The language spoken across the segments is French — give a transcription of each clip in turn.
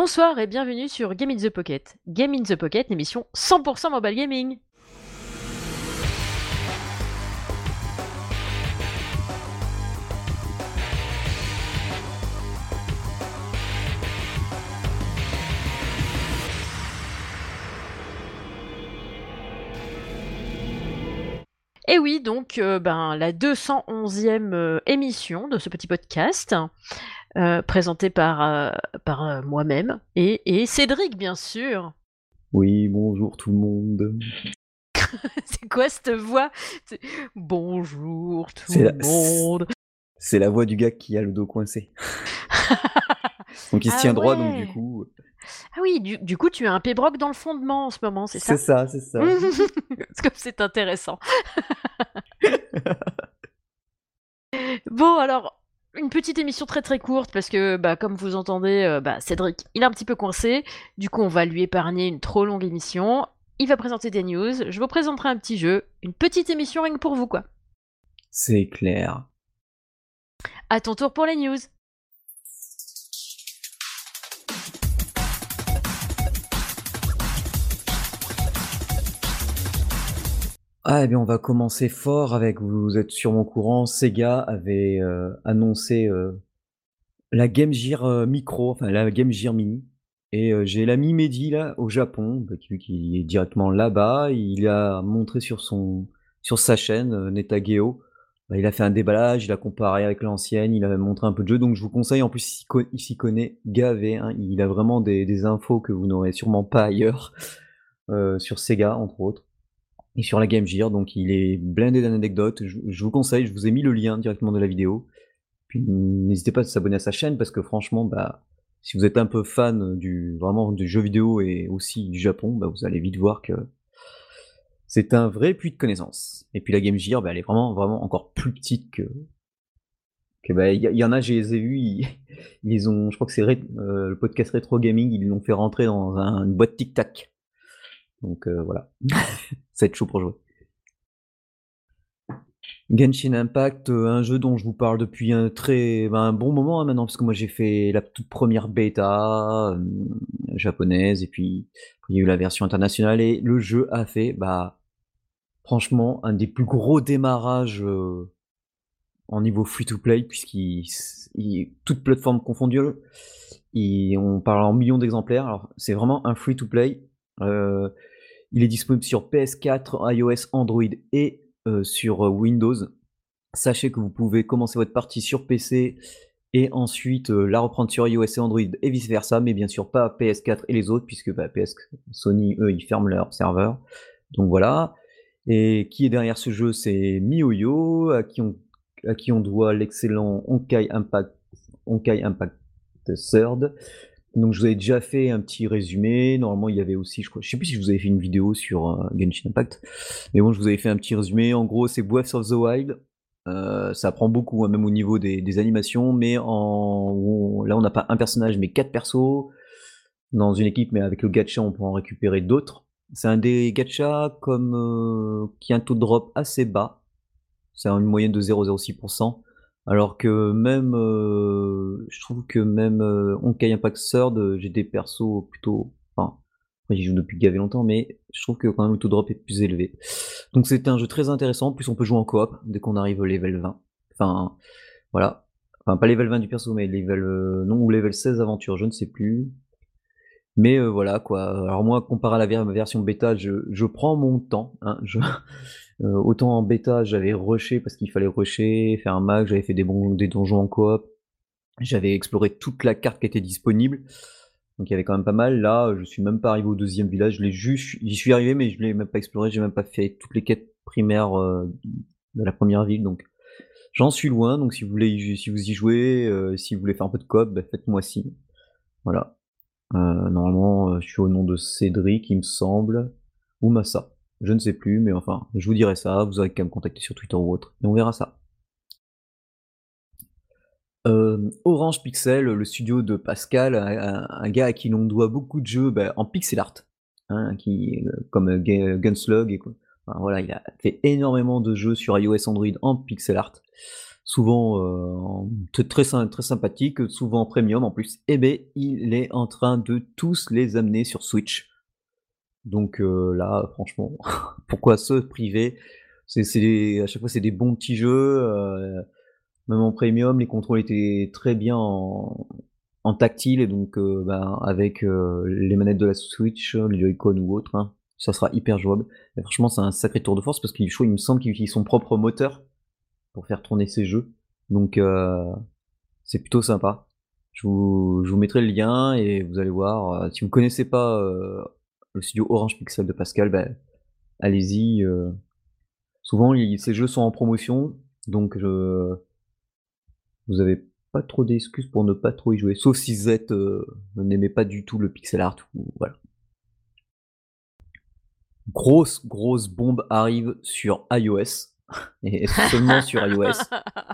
Bonsoir et bienvenue sur Game in the Pocket. Game in the Pocket, émission 100% mobile gaming. Et oui, donc euh, ben, la 211e euh, émission de ce petit podcast, euh, présentée par, euh, par euh, moi-même et, et Cédric, bien sûr. Oui, bonjour tout le monde. C'est quoi cette voix? Bonjour tout le la- monde. C'est la voix du gars qui a le dos coincé. Donc il se Ah tient droit, donc du coup. Ah oui, du, du coup, tu as un pébroc dans le fondement en ce moment, c'est ça? C'est ça, c'est ça. C'est comme c'est intéressant. Bon, alors, une petite émission très très courte parce que, bah, comme vous entendez, euh, bah, Cédric, il est un petit peu coincé. Du coup, on va lui épargner une trop longue émission. Il va présenter des news. Je vous présenterai un petit jeu. Une petite émission rien que pour vous, quoi. C'est clair. À ton tour pour les news. Ah, eh bien, on va commencer fort avec, vous êtes sûrement au courant, Sega avait euh, annoncé euh, la Game Gear euh, Micro, enfin la Game Gear Mini. Et j'ai l'ami Mehdi là au Japon, bah, qui, est directement là-bas. Il a montré sur son sur sa chaîne Netageo. Bah, il a fait un déballage, il a comparé avec l'ancienne, il a montré un peu de jeu. Donc je vous conseille, en plus il s'y connaît gavé. hein. Il a vraiment des, infos que vous n'aurez sûrement pas ailleurs sur Sega entre autres et sur la Game Gear. Donc il est blindé d'anecdotes. Je, je vous conseille, je vous ai mis le lien directement de la vidéo. Puis n'hésitez pas à s'abonner à sa chaîne parce que franchement, bah, si vous êtes un peu fan du vraiment du jeu vidéo et aussi du Japon, bah, vous allez vite voir que c'est un vrai puits de connaissances. Et puis la Game Gear, bah, elle est vraiment vraiment encore plus petite que que bah, il y, y en a, je les ai vus, ils, ont, je crois que c'est euh, le podcast Retro Gaming, ils l'ont fait rentrer dans un- une boîte Tic Tac. Donc euh, voilà, ça va être chaud pour jouer. Genshin Impact, euh, un jeu dont je vous parle depuis un très ben, bon moment hein, maintenant, parce que moi j'ai fait la toute première bêta euh, japonaise, et puis il y a eu la version internationale, et le jeu a fait, bah, franchement, un des plus gros démarrages en niveau free-to-play, puisqu'il, il, toute plateforme confondue, on parle en millions d'exemplaires, alors c'est vraiment un free-to-play. Il est disponible sur PS4, iOS, Android et euh, sur euh, Windows. Sachez que vous pouvez commencer votre partie sur PC et ensuite euh, la reprendre sur iOS et Android et vice versa, mais bien sûr pas PS4 et les autres, puisque bah, PS, Sony, eux, ils ferment leur serveur. Donc voilà. Et qui est derrière ce jeu C'est MiYoYo, à qui on, à qui on doit l'excellent Honkai Impact, Honkai Impact Third. Donc je vous avais déjà fait un petit résumé. Normalement, il y avait aussi, je crois, sais plus si je vous avais fait une vidéo sur euh, Genshin Impact, mais bon, je vous avais fait un petit résumé. En gros, c'est Breath of the Wild. Euh, ça prend beaucoup, hein, même au niveau des, animations, mais en là, on n'a pas un personnage, mais quatre persos dans une équipe, mais avec le gacha, on peut en récupérer d'autres. C'est un des gachas comme euh, qui a un taux de drop assez bas. C'est une moyenne de 0,06%. Alors que même, euh, je trouve que même euh, Honkai Impact Third, euh, j'ai des persos plutôt, enfin, j'y joue depuis gavé longtemps, mais je trouve que quand même le taux de drop est plus élevé. Donc c'est un jeu très intéressant. En plus, on peut jouer en coop dès qu'on arrive au level 20. Enfin, voilà. Enfin, pas level 20 du perso, mais level, euh, non, ou level 16 aventure, je ne sais plus. Mais euh, voilà quoi. Alors moi, comparé à la ver- version bêta, je, je prends mon temps. hein. Je, euh, autant en bêta, j'avais rushé parce qu'il fallait rusher, faire un max, j'avais fait des, des donjons en coop. J'avais exploré toute la carte qui était disponible. Donc il y avait quand même pas mal. Là, je suis même pas arrivé au deuxième village. Je l'ai juste, j'y suis arrivé, mais je l'ai même pas exploré. J'ai même pas fait toutes les quêtes primaires euh, de la première ville. Donc j'en suis loin. Donc si vous voulez, si vous y jouez, euh, si vous voulez faire un peu de coop, bah, faites-moi signe. Voilà. Euh, normalement, je suis au nom de Cédric, il me semble, ou Massa. Je ne sais plus, mais enfin, je vous dirai ça. Vous aurez qu'à me contacter sur Twitter ou autre, et on verra ça. Euh, Orange Pixel, le studio de Pascal, un, gars à qui l'on doit beaucoup de jeux bah, en pixel art, hein, qui, euh, comme euh, Gu- Gunslug, voilà, il a fait énormément de jeux sur iOS Android en pixel art. souvent très, sympathique, souvent premium en plus. Et eh ben, il est en train de tous les amener sur Switch. Donc euh, là, franchement, pourquoi se priver? C'est, À chaque fois, c'est des bons petits jeux. Euh, même en premium, les contrôles étaient très bien en, tactile et donc ben, avec les manettes de la Switch, les Joy-Con ou autre, hein, ça sera hyper jouable. Et franchement, c'est un sacré tour de force parce qu'il il me semble qu'il utilise son propre moteur pour faire tourner ses jeux. Donc euh, c'est plutôt sympa. Je vous, mettrai le lien et vous allez voir. Euh, si vous connaissez pas euh, le studio Orange Pixel de Pascal, ben, allez-y. souvent, ces jeux sont en promotion, donc je, vous avez pas trop d'excuses pour ne pas trop y jouer. Sauf si Z n'aimez pas du tout le pixel art. Ou, voilà. Grosse, grosse bombe arrive sur iOS et seulement sur iOS.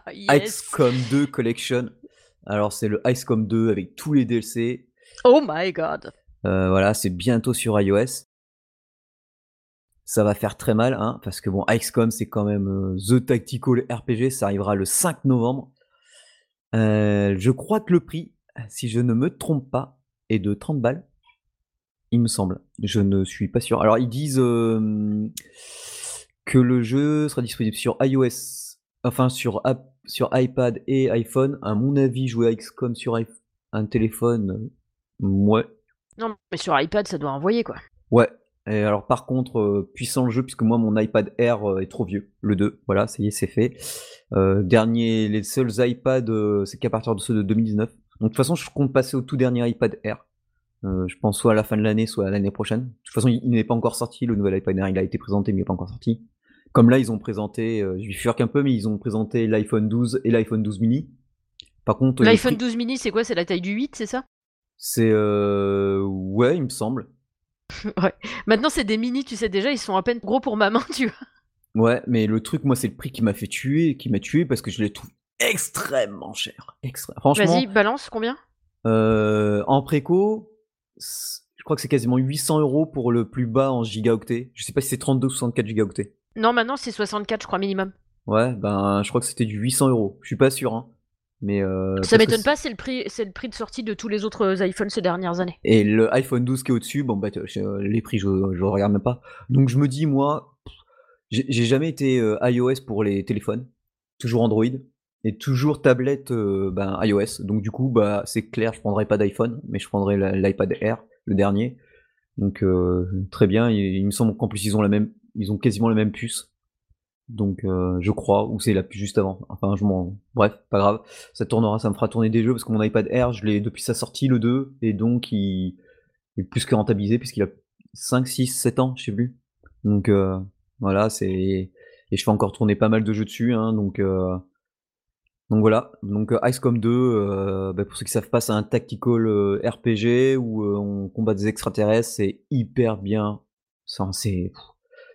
XCOM 2 Collection. Alors c'est le XCOM 2 avec tous les DLC. Oh my god. Euh, voilà, c'est bientôt sur iOS. Ça va faire très mal, hein, parce que bon, XCOM c'est quand même euh, The Tactical RPG, ça arrivera le 5 novembre. Euh, je crois que le prix, si je ne me trompe pas, est de 30 balles. Il me semble. Je ne suis pas sûr. Alors ils disent que le jeu sera disponible sur iOS, enfin sur, sur iPad et iPhone. À mon avis, jouer à XCOM sur un téléphone, ouais. Non, mais sur iPad, ça doit envoyer quoi. Ouais. Et alors par contre, euh, puissant le jeu, puisque moi mon iPad Air euh, est trop vieux, le 2, voilà, ça y est, c'est fait. dernier, les seuls iPads, c'est qu'à partir de ceux de 2019. Donc de toute façon, je compte passer au tout dernier iPad Air. je pense soit à la fin de l'année, soit à l'année prochaine. De toute façon, il, il n'est pas encore sorti, le nouvel iPad Air, il a été présenté, mais il n'est pas encore sorti. Comme là, ils ont présenté, euh, je furque un peu, mais ils ont présenté l'iPhone 12 et l'iPhone 12 mini. Par contre, l'iPhone 12 mini, c'est quoi? C'est la taille du 8, c'est ça? C'est euh... ouais, il me semble. ouais. Maintenant, c'est des mini, tu sais déjà, ils sont à peine gros pour ma main, tu vois. Ouais, mais le truc, moi, c'est le prix qui m'a fait tuer, qui m'a tué parce que je les trouve extrêmement cher. Extra... Franchement. Vas-y, balance combien? Euh, En préco, je crois que c'est quasiment 800 euros pour le plus bas en gigaoctets. Je sais pas si c'est 32 ou 64 gigaoctets. Non, maintenant c'est 64, je crois, minimum. Ouais, ben je crois que c'était du 800 euros. Je suis pas sûr, hein. Mais euh, ça m'étonne pas, c'est le prix, c'est le prix de sortie de tous les autres iPhones ces dernières années. Et le iPhone 12 qui est au-dessus, bon bah euh, les prix je, je regarde même pas. Donc je me dis moi, j'ai jamais été euh, iOS pour les téléphones, toujours Android et toujours tablette ben, iOS. Donc du coup bah c'est clair, je prendrai pas d'iPhone, mais je prendrai l'iPad Air, le dernier. Donc très bien, il, il me semble qu'en plus ils ont la même, ils ont quasiment la même puce. Donc euh, je crois, ou c'est la puce juste avant. Enfin je m'en. Bref, pas grave. Ça tournera, ça me fera tourner des jeux parce que mon iPad Air, je l'ai depuis sa sortie le 2, et donc il, est plus que rentabilisé puisqu'il a 5, 6, 7 ans, je sais plus. Donc euh, voilà, c'est. Et je fais encore tourner pas mal de jeux dessus, hein, donc. Euh... Donc voilà, donc Icecom 2, bah, pour ceux qui savent pas, c'est un tactical RPG où on combat des extraterrestres, c'est hyper bien. C'est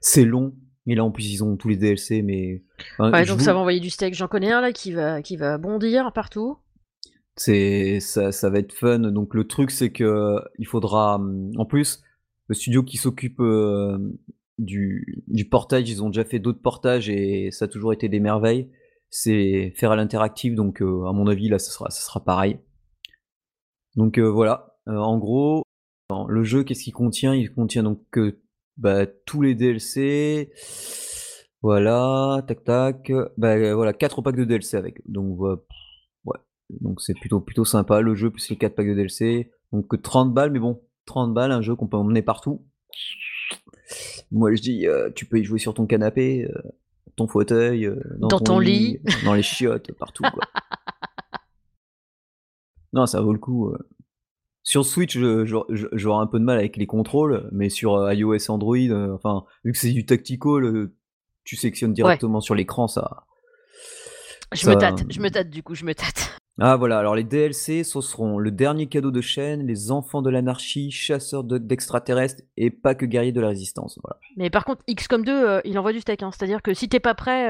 c'est long. Et là, en plus, ils ont tous les DLC, mais. ouais, donc ça va envoyer du steak. J'en connais un là qui va, qui va bondir partout. C'est ça, ça va être fun. Donc le truc, c'est que il faudra. En plus, le studio qui s'occupe euh, du, du portage, ils ont déjà fait d'autres portages et ça a toujours été des merveilles. C'est faire à l'interactive, donc euh, à mon avis, là, ça sera, ça sera pareil. Donc euh, voilà. en gros, le jeu, qu'est-ce qu'il contient? Il contient donc bah, tous les DLC. Voilà, tac tac. Bah voilà, 4 packs de DLC avec. Donc ouais. Donc c'est plutôt plutôt sympa le jeu plus les 4 packs de DLC. Donc 30 balles, mais bon, 30 balles, un jeu qu'on peut emmener partout. Moi je dis, euh, tu peux y jouer sur ton canapé, euh, ton fauteuil, euh, dans, ton, lit, dans les chiottes, partout quoi. non, ça vaut le coup. Sur Switch, j'aurais un peu de mal avec les contrôles, mais sur euh, iOS Android, euh, enfin, vu que c'est du tactical, euh, tu sectionnes directement sur l'écran, ça. Je me tâte, je me tâte du coup, je me tâte. Ah voilà, alors les DLC, ce seront le dernier cadeau de chaîne, les enfants de l'anarchie, chasseurs d'extraterrestres et pas que guerriers de la résistance. Voilà. Mais par contre, XCOM 2, il envoie du steak, hein. c'est-à-dire que si t'es pas prêt,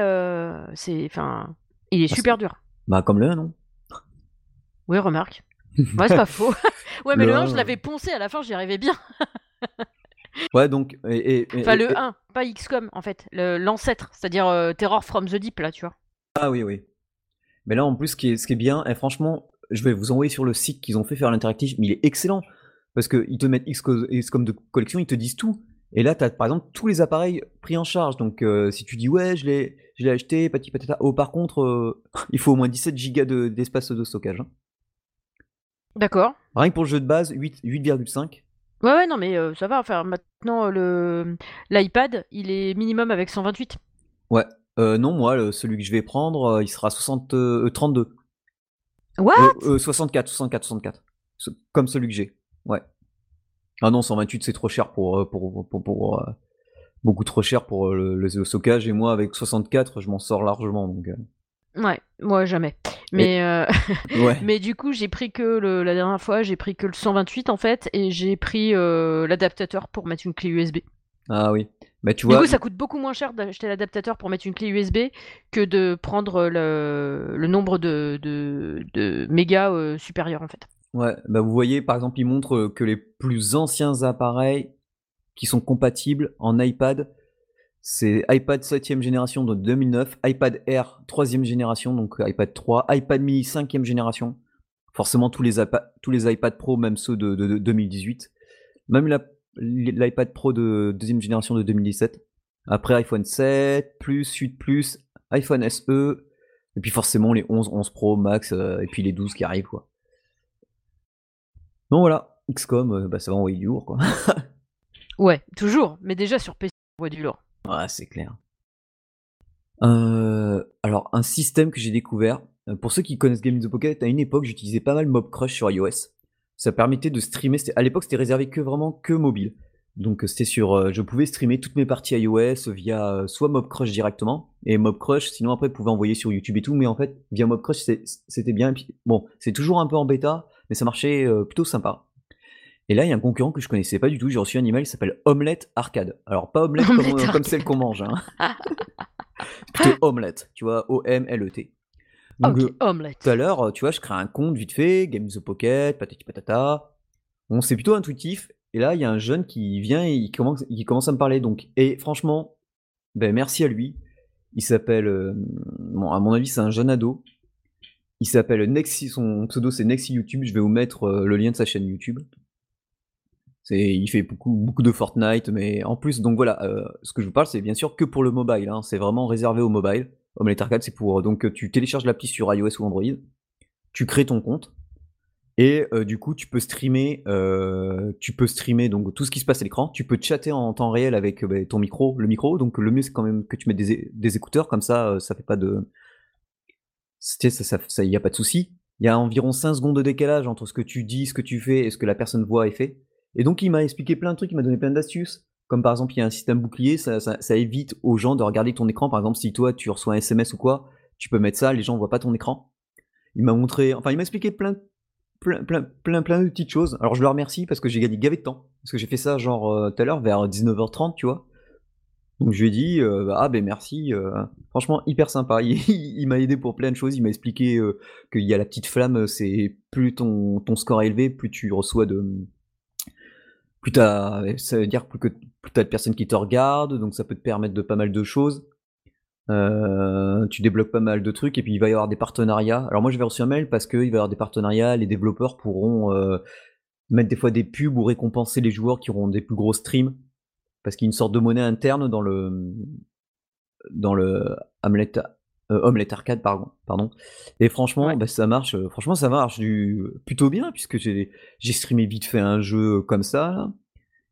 c'est, enfin, il est bah, super dur. Bah comme le 1, non? Oui, remarque. Ouais, c'est pas faux. ouais, mais le, 1, je l'avais poncé à la fin, j'y arrivais bien. ouais, donc. enfin, le 1, pas XCOM, en fait. L'ancêtre, c'est-à-dire euh, Terror from the Deep, là, tu vois. Ah oui, oui. Mais là, en plus, ce qui est, ce qui est bien, et franchement, je vais vous envoyer sur le site qu'ils ont fait faire l'interactif, mais il est excellent. Parce qu'ils te mettent X comme de collection, ils te disent tout. Et là, tu as par exemple tous les appareils pris en charge. Donc, euh, si tu dis, ouais, je l'ai, je l'ai acheté, pati patata. Oh, par contre, euh, il faut au moins 17 gigas d'espace de, stockage. Hein. D'accord. Rien que pour le jeu de base, 8,5. Ouais, ouais, non, mais euh, ça va. Enfin, maintenant, le l'iPad, il est minimum avec 128. Ouais. non, moi, celui que je vais prendre, il sera 60, 32. What? 64, 64, 64. Comme celui que j'ai. Ouais. Ah non, 128 c'est trop cher pour, euh, pour, pour, euh, beaucoup trop cher pour euh, le, le, stockage et moi avec 64 je m'en sors largement donc. Ouais, moi jamais. Mais ouais. mais du coup j'ai pris que le, la dernière fois j'ai pris que le 128 en fait et j'ai pris l'adaptateur pour mettre une clé USB. Ah oui. Tu vois. Du coup ça coûte beaucoup moins cher d'acheter l'adaptateur pour mettre une clé USB que de prendre le, le nombre de, de, de mégas supérieur en fait. Ouais, bah vous voyez, par exemple, il montre que les plus anciens appareils qui sont compatibles en iPad, c'est iPad 7ème génération de 2009, iPad Air 3ème génération, donc iPad 3, iPad mini 5ème génération, forcément tous les, iPad Pro, même ceux de, 2018, même l'iPad Pro de deuxième génération de 2017, après iPhone 7, plus, 8 plus, iPhone SE, et puis forcément les 11, 11 Pro, Max, euh, et puis les 12 qui arrivent, quoi. Donc voilà, XCOM, euh, bah, ça va envoyer du lourd, quoi. ouais, toujours, mais déjà sur PC, ça envoie du lourd. Ouais, c'est clair. Euh, alors, un système que j'ai découvert, euh, pour ceux qui connaissent Game in the Pocket, à une époque, j'utilisais pas mal Mob Crush sur iOS. Ça permettait de streamer, à l'époque, c'était réservé que vraiment que mobile. Donc c'était sur, je pouvais streamer toutes mes parties iOS via soit Mob Crush directement et Mob Crush, sinon après, pouvait envoyer sur YouTube et tout. Mais en fait, via Mob Crush, c'était bien. bon, c'est toujours un peu en bêta, mais ça marchait euh, plutôt sympa. Et là, il y a un concurrent que je connaissais pas du tout. J'ai reçu un email qui s'appelle Omelette Arcade. Alors, pas omelette, comme, euh, celle qu'on mange. Hein. plutôt omelette, tu vois, O-M-L-E-T. Donc, euh. Tout à l'heure, tu vois, je crée un compte vite fait, Game the Pocket, patati patata. Bon, c'est plutôt intuitif. Et là, il y a un jeune qui vient et il commence, il commence à me parler. Donc, et franchement, ben, merci à lui. Il s'appelle, bon, à mon avis, c'est un jeune ado. Il s'appelle Nexi, son pseudo c'est Nexi YouTube. Je vais vous mettre euh, le lien de sa chaîne YouTube. Il fait beaucoup, de Fortnite, mais en plus, donc voilà, euh, ce que je vous parle, c'est bien sûr que pour le mobile. Hein. c'est vraiment réservé au mobile. Omelette Arcade, c'est pour donc tu télécharges l'appli sur iOS ou Android, tu crées ton compte et euh, du coup tu peux streamer, tu peux streamer donc tout ce qui se passe à l'écran. Tu peux chatter en temps réel avec bah, ton micro, le micro. Donc le mieux c'est quand même que tu mettes des, écouteurs comme ça, ça fait pas de ça, ça, a pas de souci. Il y a environ 5 secondes de décalage entre ce que tu dis, ce que tu fais et ce que la personne voit et fait. Et donc, il m'a expliqué plein de trucs, il m'a donné plein d'astuces. Comme par exemple, il y a un système bouclier, ça, évite aux gens de regarder ton écran. Par exemple, si toi, tu reçois un SMS ou quoi, tu peux mettre ça, les gens voient pas ton écran. Il m'a montré, enfin, il m'a expliqué plein, plein, plein, plein, de petites choses. Alors, je le remercie parce que j'ai gagné gavé de temps. Parce que j'ai fait ça, genre, euh, tout à l'heure, vers 19h30, tu vois. Donc je lui ai dit euh, ah ben merci, euh, franchement hyper sympa. Il, m'a aidé pour plein de choses. Il m'a expliqué qu'il y a la petite flamme, c'est plus ton, ton score est élevé, plus tu reçois de plus t'as, ça veut dire plus que plus t'as de personnes qui te regardent, donc ça peut te permettre de pas mal de choses. tu débloques pas mal de trucs et puis il va y avoir des partenariats. Alors moi je vais reçu un mail parce qu'il va y avoir des partenariats, les développeurs pourront mettre des fois des pubs ou récompenser les joueurs qui auront des plus gros streams parce qu'il y a une sorte de monnaie interne dans le dans le Hamlet euh, Arcade pardon pardon et franchement bah, ça marche euh, franchement ça marche du plutôt bien puisque j'ai streamé vite fait un jeu comme ça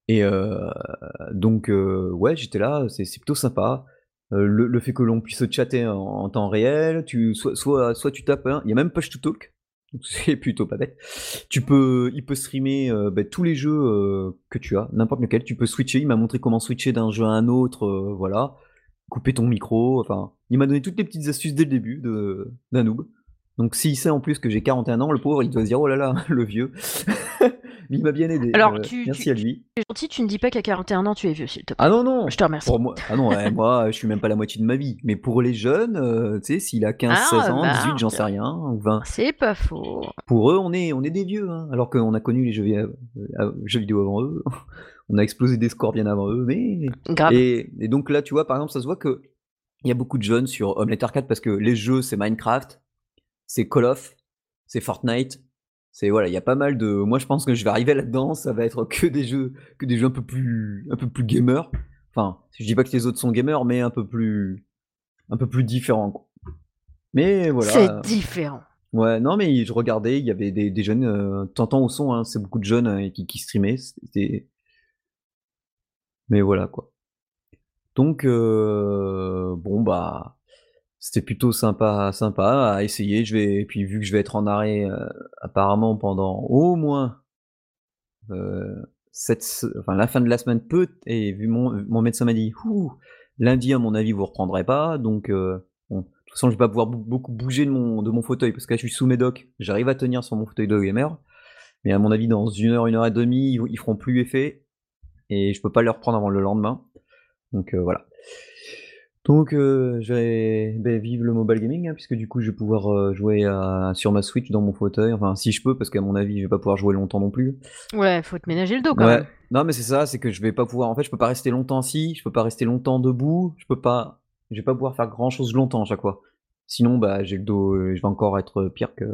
et euh, donc ouais j'étais là c'est plutôt sympa le, fait que l'on puisse chatter en, temps réel tu soit soit soit tu tapes il y a même push to talk c'est plutôt pas bête. Tu peux, il peut streamer euh, bah, tous les jeux euh, que tu as, n'importe lequel. Tu peux switcher. Il m'a montré comment switcher d'un jeu à un autre, euh, voilà. Couper ton micro. Enfin, il m'a donné toutes les petites astuces dès le début d'un noob. Donc s'il sait en plus que j'ai 41 ans, le pauvre, il doit se dire oh là là, le vieux. il m'a bien aidé. Alors, euh, tu, merci à lui. Tu es gentil, tu ne dis pas qu'à 41 ans tu es vieux, s'il te plaît. Ah non, non. Je te remercie. Pour moi, ah non, moi, je suis même pas la moitié de ma vie. Mais pour les jeunes, euh, tu sais, s'il a 15, 16 ah, ans, 18, bah, j'en sais rien, ou 20. C'est pas faux. Pour eux, on est, on est des vieux, hein, alors qu'on a connu les jeux, euh, jeux vidéo avant eux. On a explosé des scores bien avant eux, mais. Grave. Et, et donc là, tu vois, par exemple, ça se voit que il y a beaucoup de jeunes sur Omelette Arcade parce que les jeux, c'est Minecraft c'est Call of, c'est Fortnite, c'est voilà, il y a pas mal de. Moi, je pense que je vais arriver là-dedans, ça va être que des jeux, que des jeux un peu plus, un peu plus gamers. Enfin, je dis pas que les autres sont gamers, mais un peu plus, un peu plus différents. Mais voilà. C'est différent. Ouais, non, mais je regardais, il y avait des, des jeunes, euh, t'entends au son, hein, c'est beaucoup de jeunes euh, qui, qui streamaient. C'était... Mais voilà, quoi. Donc, euh, bon, bah, c'était plutôt sympa, sympa à essayer. Je vais, puis vu que je vais être en arrêt, euh, apparemment pendant au moins euh, cette, enfin la fin de la semaine peut, et vu mon, mon médecin m'a dit, lundi à mon avis vous reprendrez pas, donc de toute façon je vais pas pouvoir beaucoup bouger de mon, de mon fauteuil parce que là je suis sous médoc, j'arrive à tenir sur mon fauteuil de gamer, mais à mon avis dans une heure, une heure et demie ils, ils feront plus effet et je peux pas les reprendre avant le lendemain, donc euh, voilà. Donc euh, je vais ben, vivre le mobile gaming, hein, puisque du coup je vais pouvoir euh, jouer à- sur ma Switch dans mon fauteuil, enfin si je peux, parce qu'à mon avis je vais pas pouvoir jouer longtemps non plus. Ouais, faut te ménager le dos quand Ouais, même. non mais c'est ça, c'est que je vais pas pouvoir, en fait je peux pas rester longtemps assis, je peux pas rester longtemps debout, je peux pas, je vais pas pouvoir faire grand chose longtemps à chaque fois. Sinon bah j'ai le dos, je vais encore être pire que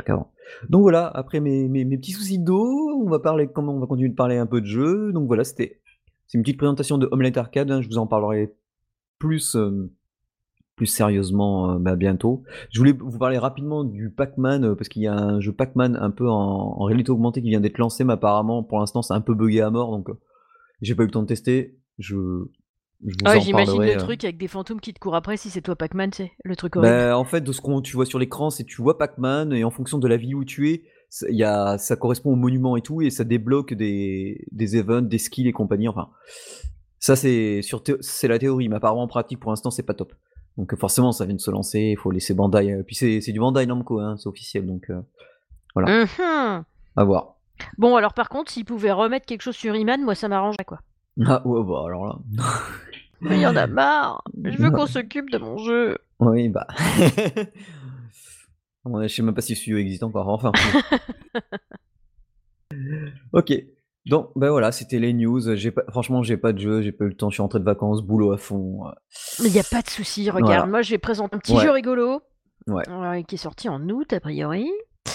qu'avant. Donc voilà, après mes, petits soucis de dos, on va parler, comment on va continuer de parler un peu de jeux. Donc voilà, c'était c'est une petite présentation de Omelette Arcade, hein, je vous en parlerai plus, euh, plus sérieusement euh, bah, bientôt. Je voulais vous parler rapidement du Pac-Man, euh, parce qu'il y a un jeu Pac-Man un peu en, réalité augmentée qui vient d'être lancé, mais apparemment pour l'instant c'est un peu buggé à mort, donc j'ai pas eu le temps de tester. Je, ouais, en j'imagine le euh. truc avec des fantômes qui te courent après si c'est toi Pac-Man, tu sais, le truc horrible. Bah, en fait, de ce qu'on tu vois sur l'écran, c'est tu vois Pac-Man et en fonction de la ville où tu es, ça- y a, ça correspond au monument et tout, et ça débloque des, des events, des skills et compagnie. Enfin, ça c'est sur c'est la théorie, mais apparemment en pratique pour l'instant c'est pas top. Donc euh, forcément ça vient de se lancer, il faut laisser Bandai. euh, puis c'est c'est du Bandai Namco, hein, c'est officiel, donc euh, voilà, Mhm. à voir. Bon, alors par contre, s'ils pouvaient remettre quelque chose sur Iman, moi ça m'arrangerait quoi. Ah ouais, bah alors là, Mais il y en a marre. Je veux qu'on s'occupe de mon jeu. oui bah. Je sais même pas si ce studio existe encore. Enfin. ok. Donc, ben voilà, c'était les news. J'ai pas, franchement, j'ai pas de jeu, j'ai pas eu le temps. Je suis rentré de vacances, boulot à fond. euh, Mais il n'y a pas de souci, regarde. Voilà. Moi, je vais présenter un petit Ouais. jeu rigolo. Ouais. euh, qui est sorti en août, a priori.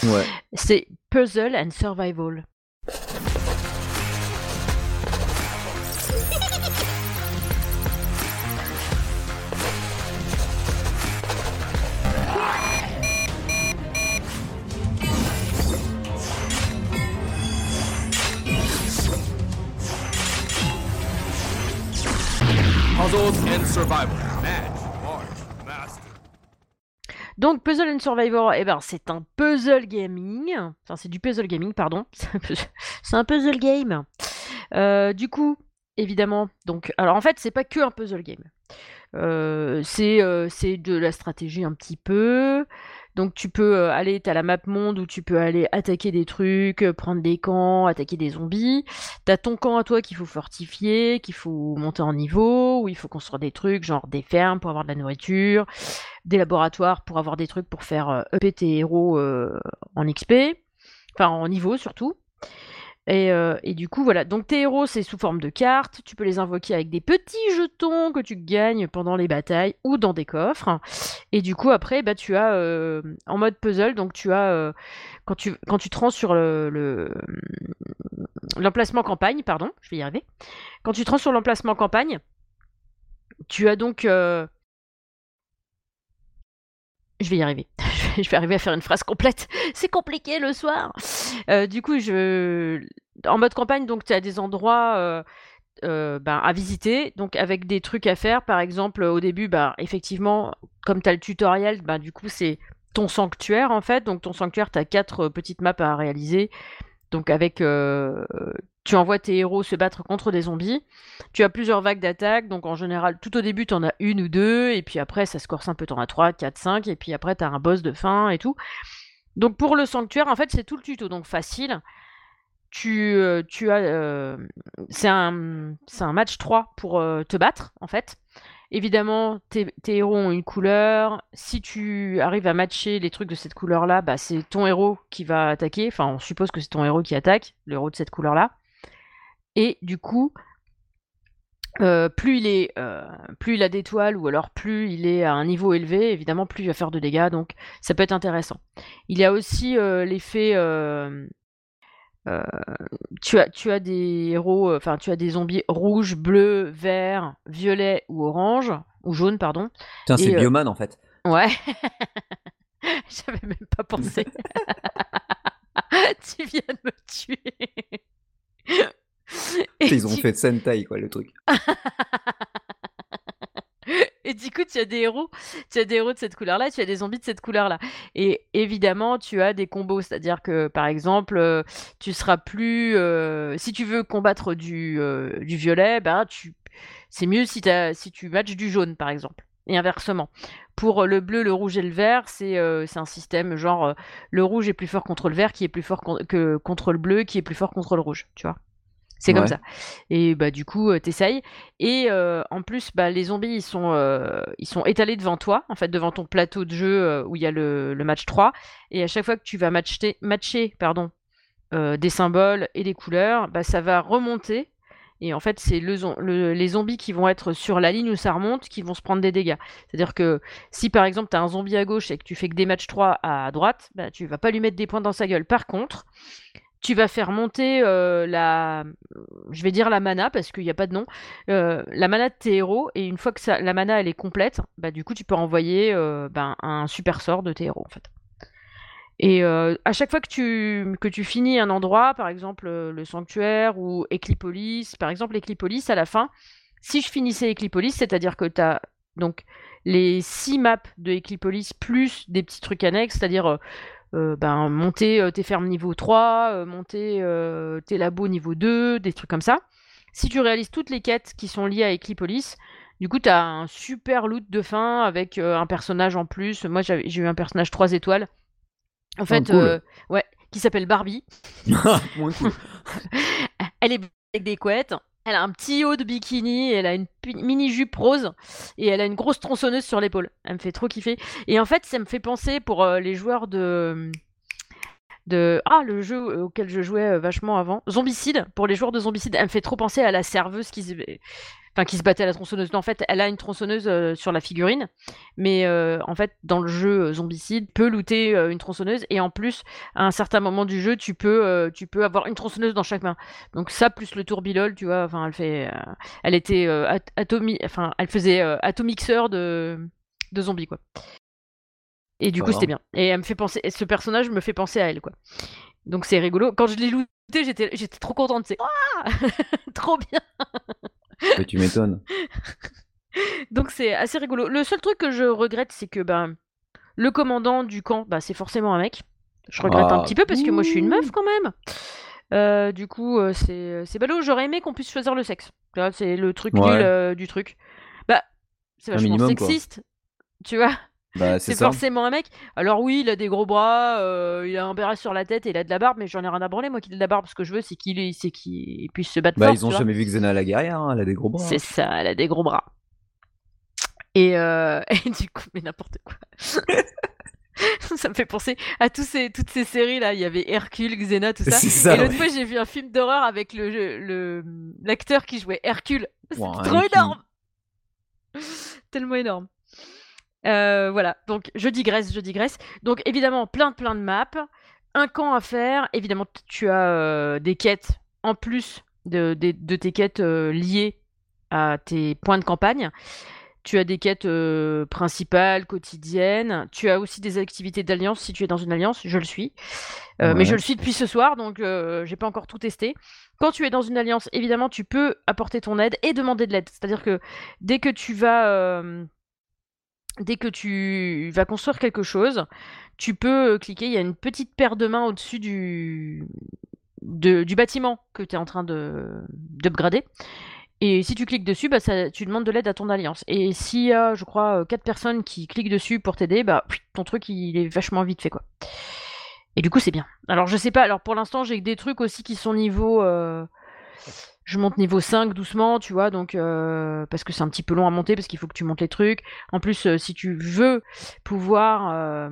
Ouais. C'est Puzzle and Survival. And survival. Match. March. Master. Donc, Puzzle and Survivor, eh ben, c'est un puzzle gaming. Enfin, c'est du puzzle gaming, pardon. C'est un puzzle- game. Euh, du coup, évidemment, donc, alors en fait, c'est pas que un puzzle game. Euh, euh, c'est de la stratégie un petit peu. Donc, tu peux euh, aller, t'as la map monde où tu peux aller attaquer des trucs, euh, prendre des camps, attaquer des zombies. T'as ton camp à toi qu'il faut fortifier, qu'il faut monter en niveau, où il faut construire des trucs, genre des fermes pour avoir de la nourriture, des laboratoires pour avoir des trucs pour faire euh, tes héros euh, en XP, enfin en niveau surtout. Et, euh, et du coup, voilà. Donc tes héros, c'est sous forme de cartes. Tu peux les invoquer avec des petits jetons que tu gagnes pendant les batailles ou dans des coffres. Et du coup, après, bah, tu as euh, en mode puzzle. Donc tu as euh, quand tu quand te rends sur le le- l'emplacement campagne, pardon, je vais y arriver. Quand tu te rends sur l'emplacement campagne, tu as donc je vais y arriver. je vais arriver à faire une phrase complète. C'est compliqué le soir. Euh, du coup, je... en mode campagne, donc tu as des endroits euh, euh, ben, à visiter, donc avec des trucs à faire. Par exemple, au début, bah, effectivement, comme tu as le tutoriel, bah, du coup, c'est ton sanctuaire en fait. Donc ton sanctuaire, tu as quatre petites maps à réaliser. Donc avec, tu envoies tes héros se battre contre des zombies. Tu as plusieurs vagues d'attaques, donc en général, tout au début, tu en as une ou deux, et puis après, ça se corse un peu, tu en as trois, quatre, cinq, et puis après, tu as un boss de fin et tout. Donc pour le sanctuaire, en fait, c'est tout le tuto, donc facile. Tu, euh, tu as, euh, c'est un, match 3 pour euh, te battre, en fait. Évidemment, tes, héros ont une couleur. Si tu arrives à matcher les trucs de cette couleur-là, bah, c'est ton héros qui va attaquer. Enfin, on suppose que c'est ton héros qui attaque, le héros de cette couleur-là. Et du coup, euh, plus il est, euh, plus il a d'étoiles ou alors plus il est à un niveau élevé, évidemment plus il va faire de dégâts, donc ça peut être intéressant. Il y a aussi euh, l'effet, tu as, tu as des héros, enfin tu as des zombies rouges, bleus, verts, violets ou orange ou jaune, pardon. Putain, c'est Bioman en fait. Ouais. J'avais même pas pensé. tu viens de me tuer. Et Ils ont du- fait Sentai quoi le truc. Et du coup, tu as des héros, tu as des héros de cette couleur-là, tu as des zombies de cette couleur-là. Et évidemment, tu as des combos, c'est-à-dire que par exemple, euh, tu seras plus, euh, si tu veux combattre du, euh, du violet, ben tu, c'est mieux si, si tu matches du jaune, par exemple. Et inversement. Pour le bleu, le rouge et le vert, c'est euh, un système genre le rouge est plus fort contre le vert, qui est plus fort con- que contre le bleu, qui est plus fort contre le rouge. Tu vois. C'est comme ça. Et bah du coup, euh, t'essayes. Et euh, en plus, bah, les zombies, ils sont, euh, ils sont étalés devant toi, en fait, devant ton plateau de jeu euh, où il y a le, le match 3. Et à chaque fois que tu vas matcher, matcher pardon, des symboles et des couleurs, bah, ça va remonter. Et en fait, c'est le, zom- le- les zombies qui vont être sur la ligne où ça remonte qui vont se prendre des dégâts. C'est-à-dire que si par exemple tu as un zombie à gauche et que tu fais que des matchs 3 à droite, bah, tu vas pas lui mettre des points dans sa gueule. Par contre, tu vas faire monter euh, la, je vais dire la mana parce qu'il n'y a pas de nom, euh, la mana de tes héros et une fois que la mana elle est complète, bah du coup tu peux envoyer euh, ben, un super sort de tes héros en fait. Et à chaque fois que tu, finis un endroit, par exemple le sanctuaire ou Eclipolis, par exemple Eclipolis à la fin, si je finissais Eclipolis, c'est-à-dire que tu as donc les six maps de Eclipolis plus des petits trucs annexes, c'est-à-dire euh, ben, monter euh, tes fermes niveau 3, euh, monter tes labos niveau 2, des trucs comme ça. Si tu réalises toutes les quêtes qui sont liées à Eclipolis, du coup, tu as un super loot de fin avec un personnage en plus. Moi, j'ai eu un personnage 3 étoiles. En fait, cool. euh, ouais, qui s'appelle Barbie. Moins cool. Elle est avec des couettes. Elle a un petit haut de bikini, elle a une mini jupe rose et elle a une grosse tronçonneuse sur l'épaule. Elle me fait trop kiffer. Et en fait, ça me fait penser pour euh, les joueurs de de ah le jeu auquel je jouais euh, vachement avant, Zombicide. Pour les joueurs de Zombicide, elle me fait trop penser à la serveuse qui se enfin qui se battait à la tronçonneuse. Non, en fait, elle a une tronçonneuse euh, sur la figurine, mais euh, en fait, dans le jeu euh, Zombicide, peut looter euh, une tronçonneuse et en plus, à un certain moment du jeu, tu peux tu peux avoir une tronçonneuse dans chaque main. Donc ça plus le tourbillol, tu vois, enfin elle fait elle était at- atomi enfin elle faisait atomixeur de de zombies quoi. Et du coup, c'était bien. Et elle me fait penser ce personnage me fait penser à elle quoi. Donc c'est rigolo. Quand je l'ai looté, j'étais j'étais trop contente, c'est trop bien. Mais tu m'étonnes. Donc c'est assez rigolo. Le seul truc que je regrette, c'est que ben le commandant du camp, bah, c'est forcément un mec. Je regrette un Ah. petit peu parce que moi je suis une meuf quand même. Euh, du coup, euh, c'est c'est ballot. J'aurais aimé qu'on puisse choisir le sexe. C'est le truc Ouais. nul euh, du truc. Bah, c'est vachement minimum, quoi. sexiste. Tu vois, Bah c'est forcément un mec. Alors oui, il a des gros bras, euh, il a un béret sur la tête et il a de la barbe, mais j'en ai rien à branler. Moi, qu'il ait de la barbe, ce que je veux, c'est qu'il qu'il puisse se battre Bah fort. ils ont vois. jamais vu Xena la guerrière, hein, elle a des gros bras. C'est ça, elle a des gros bras. Et, euh, et du coup, mais n'importe quoi. ça me fait penser à tous ces, toutes ces séries là. Il y avait Hercule, Xena, tout ça. Et l'autre ouais. fois, j'ai vu un film d'horreur avec le l'acteur qui jouait Hercule. Ouah, trop Hercule. énorme. Tellement énorme. Euh, voilà, donc je digresse, je digresse. Donc évidemment, plein plein de maps, un camp à faire. Évidemment, tu as euh, des quêtes en plus de, de, de tes quêtes euh, liées à tes points de campagne. Tu as des quêtes principales, quotidiennes. Tu as aussi des activités d'alliance si tu es dans une alliance. Je le suis. Mais je le suis depuis ce soir, donc j'ai pas encore tout testé. Quand tu es dans une alliance, évidemment, tu peux apporter ton aide et demander de l'aide. C'est-à-dire que dès que tu vas... Dès que tu vas construire quelque chose, tu peux euh, cliquer. Il y a une petite paire de mains au-dessus du, du bâtiment que tu es en train de d'upgrader. Et si tu cliques dessus, bah, tu demandes de l'aide à ton alliance. Et s'il y a, je crois, euh, quatre personnes qui cliquent dessus pour t'aider, bah, ton truc, il est vachement vite fait, quoi. Et du coup, c'est bien. Alors, je sais pas. Alors, pour l'instant, j'ai des trucs aussi qui sont niveau. euh, Je monte niveau 5 doucement, tu vois, donc euh, parce que c'est un petit peu long à monter, parce qu'il faut que tu montes les trucs. En plus, euh, si tu veux pouvoir euh,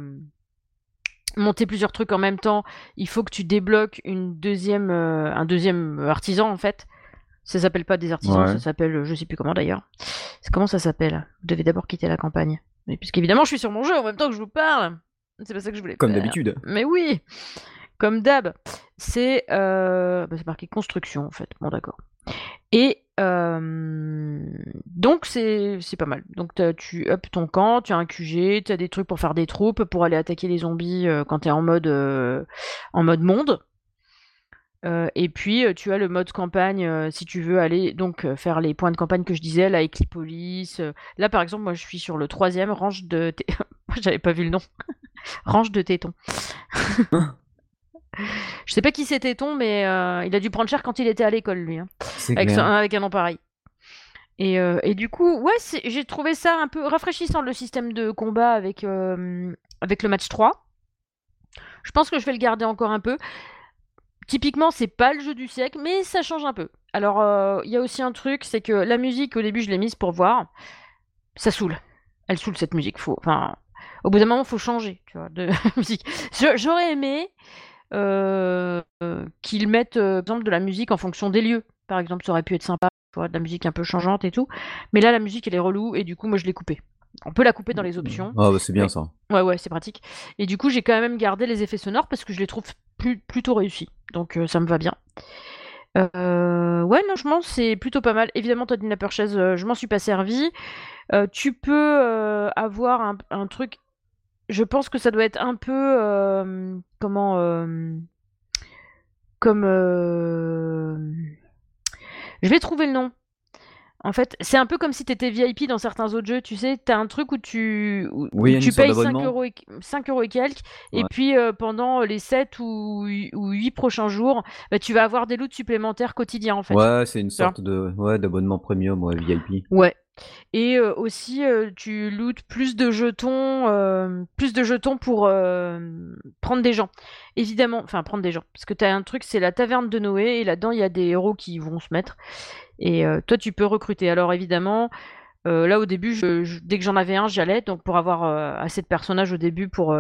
monter plusieurs trucs en même temps, il faut que tu débloques une deuxième, euh, un deuxième artisan en fait. Ça s'appelle pas des artisans, Ouais. ça s'appelle, je sais plus comment d'ailleurs. Comment ça s'appelle? Vous devez d'abord quitter la campagne. Mais puisqu'évidemment, je suis sur mon jeu en même temps que je vous parle. C'est pas ça que je voulais Comme d'habitude. Mais oui, comme d'hab. C'est euh, bah, marqué construction en fait. Bon d'accord. Et euh, donc c'est pas mal. Donc tu up ton camp, tu as un QG, tu as des trucs pour faire des troupes, pour aller attaquer les zombies euh, quand t'es en mode euh, en mode monde. Et puis tu as le mode campagne si tu veux aller donc faire les points de campagne que je disais, la Equipolis. euh. Là par exemple moi je suis sur le troisième range de j'avais pas vu le nom range de téton. Je sais pas qui c'est téton mais euh, il a dû prendre cher quand il était à l'école lui. hein avec, son- avec un nom pareil. Et, euh, et du coup, ouais, j'ai trouvé ça un peu rafraîchissant le système de combat avec, euh, avec le match 3. Je pense que je vais le garder encore un peu. Typiquement, c'est pas le jeu du siècle, mais ça change un peu. Alors, il y a aussi un truc, c'est que la musique, au début, je l'ai mise pour voir. Ça saoule. Elle saoule cette musique. Faut, enfin, au bout d'un moment, faut changer, tu vois, de musique. J'aurais aimé qu'ils mettent, euh, par exemple, de la musique en fonction des lieux. Par exemple, ça aurait pu être sympa, tu vois, de la musique un peu changeante et tout. Mais là, la musique, elle est relou, et du coup, moi, je l'ai coupée. On peut la couper dans les options. Ah bah c'est bien ça. Ouais, ouais, c'est pratique. Et du coup, j'ai quand même gardé les effets sonores parce que je les trouve plus, plutôt réussis. Donc, euh, ça me va bien. Euh, ouais, non, je pense c'est plutôt pas mal. Évidemment, t'as dit la purchase, euh, je m'en suis pas servi. Euh, tu peux euh, avoir un, un truc. Je pense que ça doit être un peu. euh, comment. euh, comme. euh, Je vais trouver le nom. En fait, c'est un peu comme si t'étais VIP dans certains autres jeux, tu sais, t'as un truc où tu, où- Oui, tu payes 5 d'abonnement. euros, et, 5 euros et quelques, et puis euh, pendant les 7 ou, ou 8 prochains jours, bah, tu vas avoir des loots supplémentaires quotidiens en fait. Ouais, c'est une sorte de ouais, d'abonnement premium, ouais, VIP. Ouais. Et euh, aussi, euh, tu lootes plus de jetons, euh, plus de jetons pour prendre des gens. Évidemment, enfin prendre des gens, parce que t'as un truc, c'est la taverne de Noé, et là-dedans il y a des héros qui vont se mettre. Et toi, tu peux recruter. Alors évidemment, là au début, dès que j'en avais un, j'y allais, donc pour avoir assez de personnages au début pour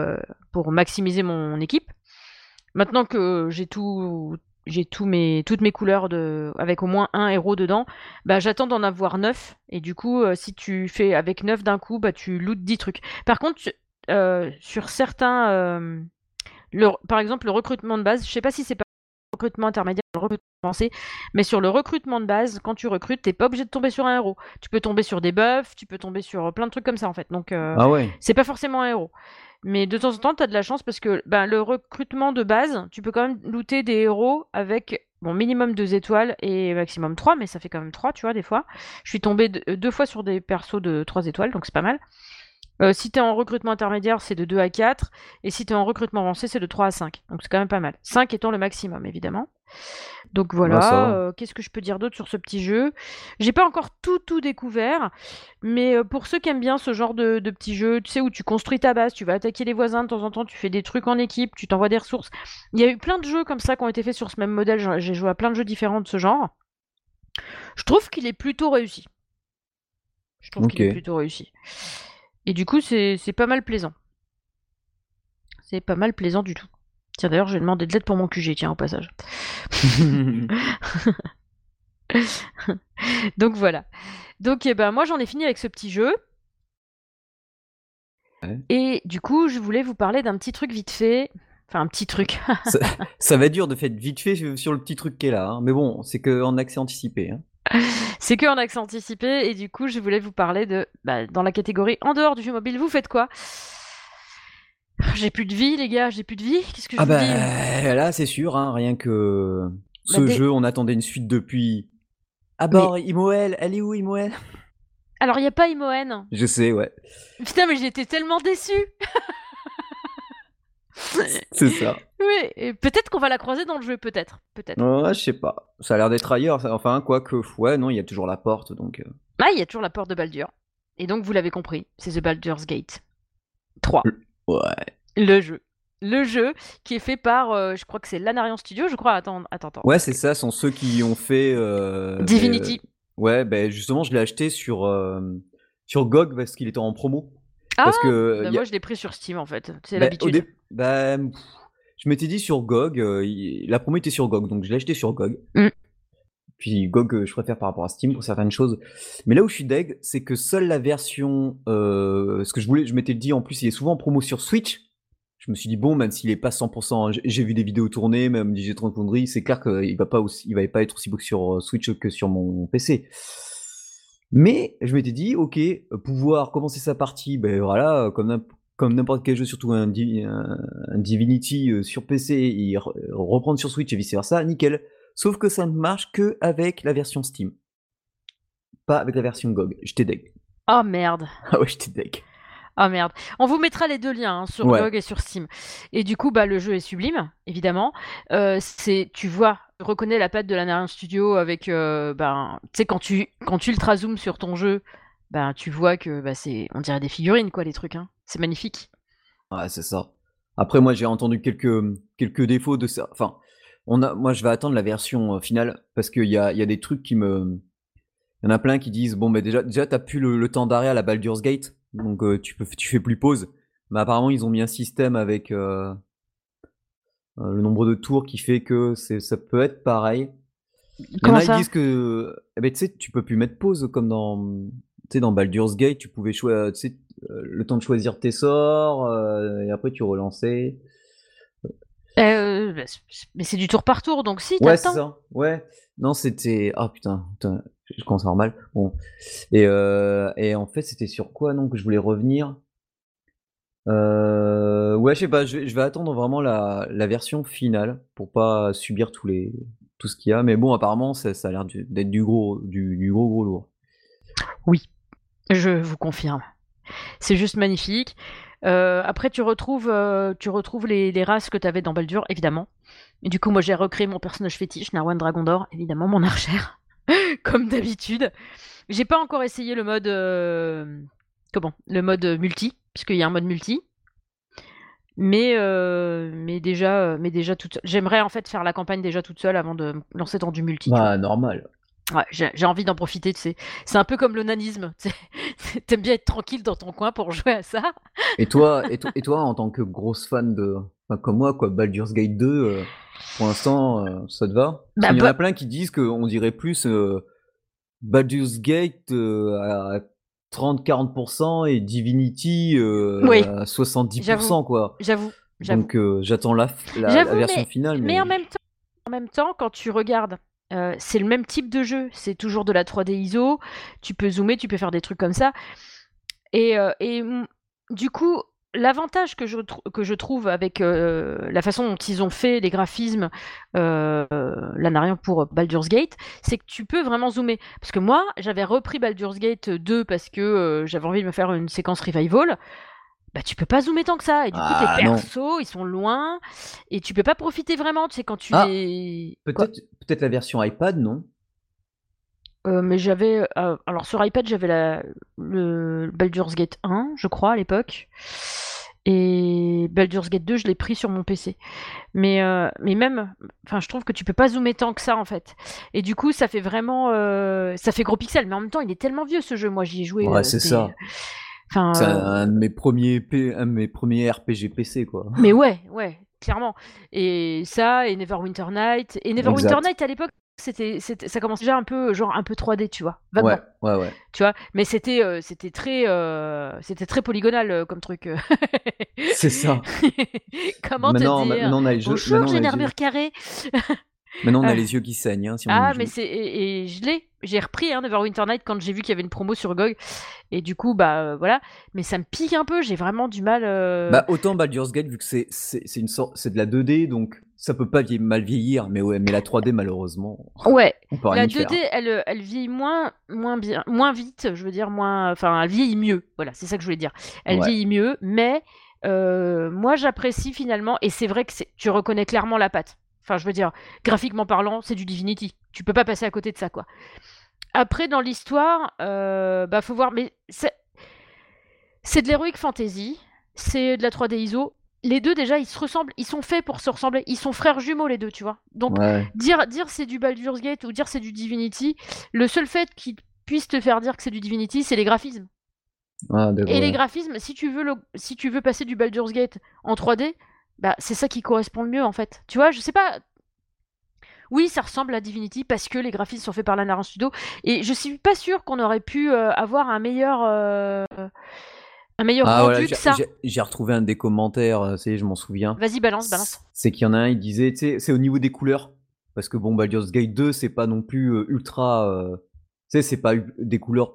pour maximiser mon équipe. Maintenant que j'ai tout, j'ai tous mes, toutes mes couleurs de, avec au moins un héros dedans, bah j'attends d'en avoir 9. Et du coup, euh, si tu fais avec 9 d'un coup, bah tu lootes 10 trucs. Par contre, euh, sur certains, euh, le- par exemple le recrutement de base, je sais pas si c'est pas le recrutement intermédiaire, le recrutement avancé, mais sur le recrutement de base, quand tu recrutes, t'es pas obligé de tomber sur un héros. Tu peux tomber sur des buffs, tu peux tomber sur plein de trucs comme ça en fait. Donc Ah ouais. c'est pas forcément un héros. Mais de temps en temps, tu as de la chance parce que ben, le recrutement de base, tu peux quand même looter des héros avec bon, minimum 2 étoiles et maximum 3, mais ça fait quand même 3, tu vois, des fois. Je suis tombée de- deux fois sur des persos de 3 étoiles, donc c'est pas mal. Euh, si tu es en recrutement intermédiaire, c'est de 2 à 4. Et si tu es en recrutement avancé, c'est de 3 à 5. Donc c'est quand même pas mal. 5 étant le maximum, évidemment. Donc voilà. Va. euh, Qu'est-ce que je peux dire d'autre sur ce petit jeu? J'ai pas encore tout, tout découvert. Mais euh, pour ceux qui aiment bien ce genre de, de petits jeux, tu sais, où tu construis ta base, tu vas attaquer les voisins de temps en temps, tu fais des trucs en équipe, tu t'envoies des ressources. Il y a eu plein de jeux comme ça qui ont été faits sur ce même modèle. J'ai joué à plein de jeux différents de ce genre. Je trouve qu'il est plutôt réussi. Je trouve qu'il est plutôt réussi. Et du coup, c'est pas mal plaisant. C'est pas mal plaisant du tout. Tiens, d'ailleurs, j'ai demandé de l'aide pour mon QG, tiens, au passage. Donc voilà. Donc, eh ben, moi, j'en ai fini avec ce petit jeu. Ouais. Et du coup, je voulais vous parler d'un petit truc vite fait. Enfin, un petit truc. ça, ça va être dur de faire vite fait sur le petit truc qui est là, hein. mais bon, c'est que en accès anticipé. hein. C'est que en accès anticipé. Et du coup, je voulais vous parler de. bah, dans la catégorie en dehors du jeu mobile, vous faites quoi? J'ai plus de vie, les gars, j'ai plus de vie. Qu'est-ce que je Ah vous bah dis? là, c'est sûr, hein, rien que ce Bah, des- jeu, on attendait une suite depuis. Ah bah, Imoel, elle est où Imoel Alors, il n'y a pas Imoen. Je sais, ouais, Putain, mais j'étais tellement déçue. c'est ça. oui, et peut-être qu'on va la croiser dans le jeu, peut-être. Peut-être. Ouais, je sais pas. Ça a l'air d'être ailleurs, ça- enfin, quoique, ouais, non, il y a toujours la porte, donc. euh, Ah, il y a toujours la porte de Baldur. Et donc, vous l'avez compris, c'est The Baldur's Gate 3. Ouais. Le jeu. Le jeu qui est fait par, euh, je crois que c'est Lanarian Studio, je crois. Attends, attends, attends. Ouais, c'est ça, sont ceux qui ont fait. euh, Divinity. ouais, ben justement, je l'ai acheté sur, euh, sur GOG parce qu'il était en promo. Parce que. Bah, a- Moi, je l'ai pris sur Steam, en fait. C'est au l'habitude. dé- pff, je m'étais dit sur GOG, euh, il- la promo était sur GOG, donc je l'ai acheté sur GOG. Mm. Puis GOG, euh, je préfère par rapport à Steam pour certaines choses. Mais là où je suis deg, c'est que seule la version, euh, ce que je voulais, je m'étais dit en plus, il est souvent en promo sur Switch. Je me suis dit bon, même s'il est pas 100%, j'ai- vu des vidéos tourner, même DJ Foundry, c'est clair qu'il va pas aussi, il va pas être aussi beau sur euh, Switch que sur mon PC. Mais je m'étais dit, ok, euh, pouvoir commencer sa partie, ben voilà, comme n'imp- comme n'importe quel jeu, surtout un, Di- un- un Divinity euh, sur PC, et re- reprendre sur Switch et vice versa, nickel. Sauf que ça ne marche que avec la version Steam, pas avec la version GOG. J'étais deg. Oh merde. Ah ouais, j'étais deg. Ah merde. On vous mettra les deux liens hein, sur Ouais. GOG et sur Steam. Et du coup, bah, le jeu est sublime, évidemment. Euh, c'est, tu vois, reconnais la patte de la Narian Studio avec, euh, ben, tu sais, quand tu, quand tu ultra zoom sur ton jeu, ben, tu vois que bah, c'est, on dirait des figurines, quoi, les trucs. Hein. C'est magnifique. Ouais, c'est ça. Après, moi, j'ai entendu quelques, quelques défauts de ça. Enfin, on a, moi, je vais attendre la version euh, finale parce qu'il y a, y a des trucs qui me. Il y en a plein qui disent bon, bah déjà, déjà t'as plus le, temps d'arrêt à la Baldur's Gate, donc euh, tu, peux, tu fais plus pause. Mais apparemment, ils ont mis un système avec euh, le nombre de tours qui fait que c'est, ça peut être pareil. Il y en Comment a, ça? ils disent que eh ben, tu sais, tu peux plus mettre pause comme dans, tu sais, dans Baldur's Gate, tu pouvais choisir, tu sais, euh, le temps de choisir tes sorts euh, et après tu relançais. Euh, bah, mais c'est du tour par tour, donc si, t'as Ouais, le c'est temps. ça. Ouais. Non, c'était. Ah putain, putain, je commence à avoir mal. Bon. Et, euh, et en fait, c'était sur quoi non que je voulais revenir? Euh... Ouais, je sais pas. Je vais, attendre vraiment la, version finale pour pas subir tous les tout ce qu'il y a. Mais bon, apparemment, ça, a l'air d'être du gros, du, gros gros lourd. Je vous confirme. C'est juste magnifique. Euh, après, tu retrouves, euh, tu retrouves les, races que tu avais dans Baldur, évidemment. Du coup, moi, j'ai recréé mon personnage fétiche, Narwan Dragondor, évidemment, mon archère, comme d'habitude. J'ai pas encore essayé le mode, comment, le mode multi, puisqu'il y a un mode multi. Mais, euh, mais déjà, euh, mais déjà toute. J'aimerais en fait faire la campagne déjà toute seule avant de me lancer dans du multi. Bah, normal. Ouais, j'ai envie d'en profiter, tu sais. C'est un peu comme l'onanisme. tu sais. T'aimes bien être tranquille dans ton coin pour jouer à ça. Et toi, et, toi, et toi, en tant que grosse fan de, enfin, comme moi, quoi, Baldur's Gate 2, euh, pour l'instant, euh, ça te va? Bah, qu'il y en a plein qui disent qu'on dirait plus euh, Baldur's Gate euh, à 30-40% et Divinity euh, Oui. à 70%, J'avoue. quoi. J'avoue. Donc euh, j'attends la, la, version mais- finale. Mais, Mais en même temps, en même temps, quand tu regardes, euh, c'est le même type de jeu. C'est toujours de la 3D ISO. Tu peux zoomer, tu peux faire des trucs comme ça. Et, et du coup, l'avantage que je, trou- que je trouve avec euh, la façon dont ils ont fait les graphismes, euh, euh, là n'a rien pour Baldur's Gate, c'est que tu peux vraiment zoomer. Parce que moi, j'avais repris Baldur's Gate 2 parce que euh, j'avais envie de me faire une séquence revival. Bah, tu peux pas zoomer tant que ça. Et du coup, Ah, tes non. persos, ils sont loin. Et tu peux pas profiter vraiment. Tu sais, quand tu Ah, peut-être peut-être la version iPad, non Euh, mais j'avais. euh, alors, sur iPad, j'avais la... le Baldur's Gate 1, je crois, à l'époque. Et Baldur's Gate 2, je l'ai pris sur mon PC. Mais, euh, mais même, enfin, je trouve que tu peux pas zoomer tant que ça, en fait. Et du coup, ça fait vraiment. ça fait gros pixels. Mais en même temps, il est tellement vieux, ce jeu. Moi, j'y ai joué. Ouais, c'est ça. Enfin, C'est un de mes premiers, P- un de mes premiers RPG PC, quoi. Mais ouais, ouais, clairement. Et ça, et Neverwinter Night. Et Neverwinter. Night, à l'époque, c'était, ça commençait déjà un peu, genre, un peu 3D, tu vois. Vaguement, Ouais, ouais, ouais. tu vois. Mais c'était, euh, c'était très, euh, c'était très polygonal euh, comme truc. euh. C'est ça. Comment maintenant, te dire? maintenant, on a les jeux. Bonjour, j'ai a une les armure yeux- carrée. maintenant, on a Ah. les yeux qui saignent. hein, si on Ah, mais c'est et, et je l'ai, j'ai repris hein, Neverwinter Night quand j'ai vu qu'il y avait une promo sur GOG et du coup bah euh, voilà, mais ça me pique un peu, j'ai vraiment du mal. euh, Bah, autant Baldur's Gate, vu que c'est c'est c'est une sorte, c'est de la 2D, donc ça peut pas vie- mal vieillir, mais ouais, mais la 3D, malheureusement, Ouais, La y faire. 2D, elle, elle vieillit moins, moins bien, moins vite, je veux dire moins, enfin, elle vieillit mieux. Voilà, c'est ça que je voulais dire. Elle Ouais. vieillit mieux, mais euh, moi j'apprécie finalement, et c'est vrai que c'est- tu reconnais clairement la patte. Enfin, je veux dire, graphiquement parlant, c'est du Divinity. Tu peux pas passer à côté de ça, quoi. Après, dans l'histoire, euh, bah faut voir, mais c'est de l'heroic fantasy, c'est de la 3D ISO. Les deux déjà, ils se ressemblent, ils sont faits pour se ressembler. Ils sont frères jumeaux les deux, tu vois. Donc Ouais. dire, dire c'est du Baldur's Gate ou dire c'est du Divinity, le seul fait qui puisse te faire dire que c'est du Divinity, c'est les graphismes. Ah, Et les graphismes, si tu veux le, si tu veux passer du Baldur's Gate en 3D, bah c'est ça qui correspond le mieux en fait. Tu vois, je sais pas. Oui, ça ressemble à Divinity parce que les graphismes sont faits par Lanaran Studio. Et je suis pas sûre qu'on aurait pu euh, avoir un meilleur, euh, un meilleur Ah rendu voilà, que j'ai- ça. j'ai j'ai retrouvé un des commentaires, euh, je m'en souviens. Vas-y, balance, balance. C'est qu'il y en a un, il disait, tu sais, c'est au niveau des couleurs. Parce que bon, Baldur's Gate 2, c'est pas non plus ultra. euh, tu sais, c'est pas des couleurs.